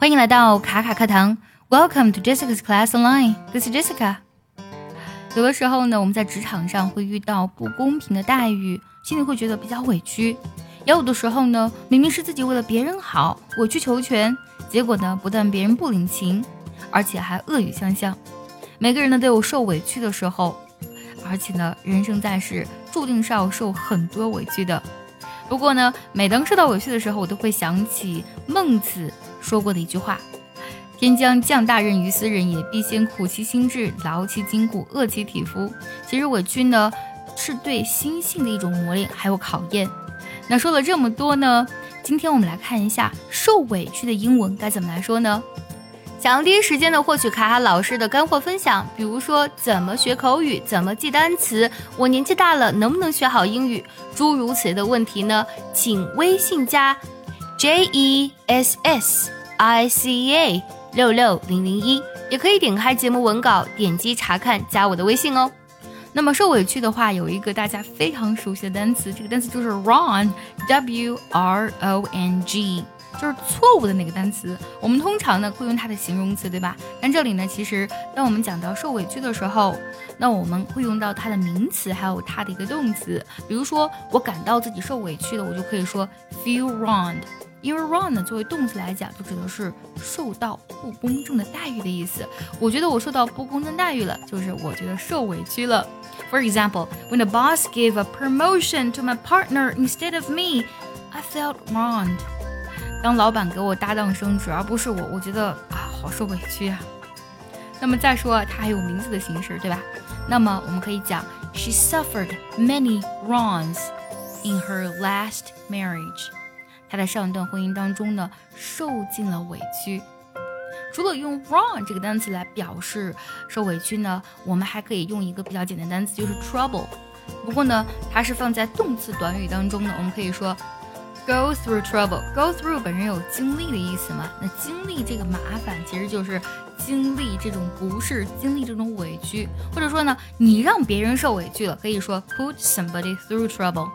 欢迎来到卡卡课堂，Welcome to Jessica's Class Online. This is Jessica. 有的时候呢，我们在职场上会遇到不公平的待遇，心里会觉得比较委屈；也有的时候呢，明明是自己为了别人好，委曲求全，结果呢，不但别人不领情，而且还恶语相向。每个人呢都有受委屈的时候，而且呢，人生在世，注定是要受很多委屈的。不过呢，每当受到委屈的时候，我都会想起孟子说过的一句话：“天将降大任于斯人也，必先苦其心志，劳其筋骨，饿其体肤。”其实委屈呢，是对心性的一种磨练，还有考验。那说了这么多呢，今天我们来看一下受委屈的英文该怎么来说呢？想要第一时间的获取卡卡老师的干货分享，比如说怎么学口语，怎么记单词，我年纪大了能不能学好英语，诸如此类的问题呢？请微信加 J E S S I C A 六六零零一，也可以点开节目文稿，点击查看，加我的微信哦。那么受委屈的话，有一个大家非常熟悉的单词，这个单词就是 wrong，W R O N G。就是错误的那个单词，我们通常呢会用它的形容词，对吧？但这里呢，其实当我们讲到受委屈的时候，那我们会用到它的名词，还有它的一个动词。比如说，我感到自己受委屈了，我就可以说 feel wronged。因为 wrong 呢作为动词来讲，就指的是受到不公正的待遇的意思。我觉得我受到不公正待遇了，就是我觉得受委屈了。For example, when the boss gave a promotion to my partner instead of me, I felt wronged. 当老板给我搭档升职，而不是我，我觉得啊，好受委屈啊。那么再说，它还有名字的形式，对吧？那么我们可以讲，She suffered many wrongs in her last marriage。 他在上一段婚姻当中呢，受尽了委屈。除了用 wrong 这个单词来表示受委屈呢，我们还可以用一个比较简单单词，就是 trouble。不过呢，它是放在动词短语当中的，我们可以说。Go through trouble. Go through 本身有经历的意思嘛？那经历这个麻烦，其实就是经历这种不适，经历这种委屈，或者说呢，你让别人受委屈了，可以说 put somebody through trouble。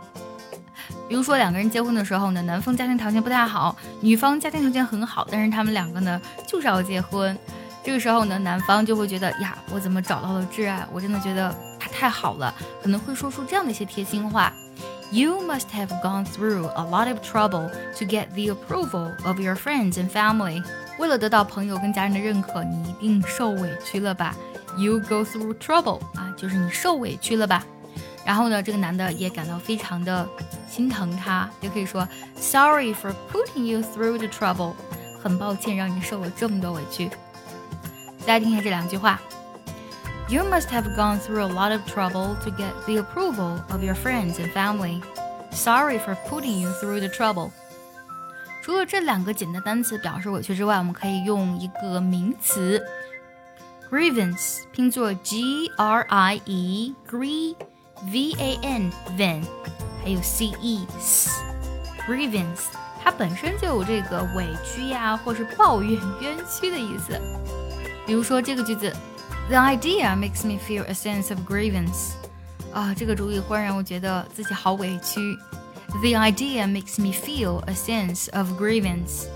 比如说两个人结婚的时候呢，男方家庭条件不太好，女方家庭条件很好，但是他们两个呢就是要结婚，这个时候呢，男方就会觉得呀，我怎么找到了挚爱？我真的觉得他太好了，可能会说出这样的一些贴心话。You must have gone through a lot of trouble to get the approval of your friends and family. 为了得到朋友跟家人的认可，你一定受委屈了吧？You go through trouble 啊，就是你受委屈了吧？然后呢，这个男的也感到非常的心疼他，就可以说 Sorry for putting you through the trouble，很抱歉让你受了这么多委屈。大家听一下这两句话。You must have gone through a lot of trouble to get the approval of your friends and family. Sorry for putting you through the trouble. 除了这两个简单单词表示委屈之外，我们可以用一个名词 grievance，拼作 G R I E gree V A N van，还有 C E S grievance，它本身就有这个委屈呀，或是抱怨、冤屈的意思。比如说这个句子。The idea makes me feel a sense of grievance. 啊，这个主意忽然让我觉得自己好委屈。The idea makes me feel a sense of grievance.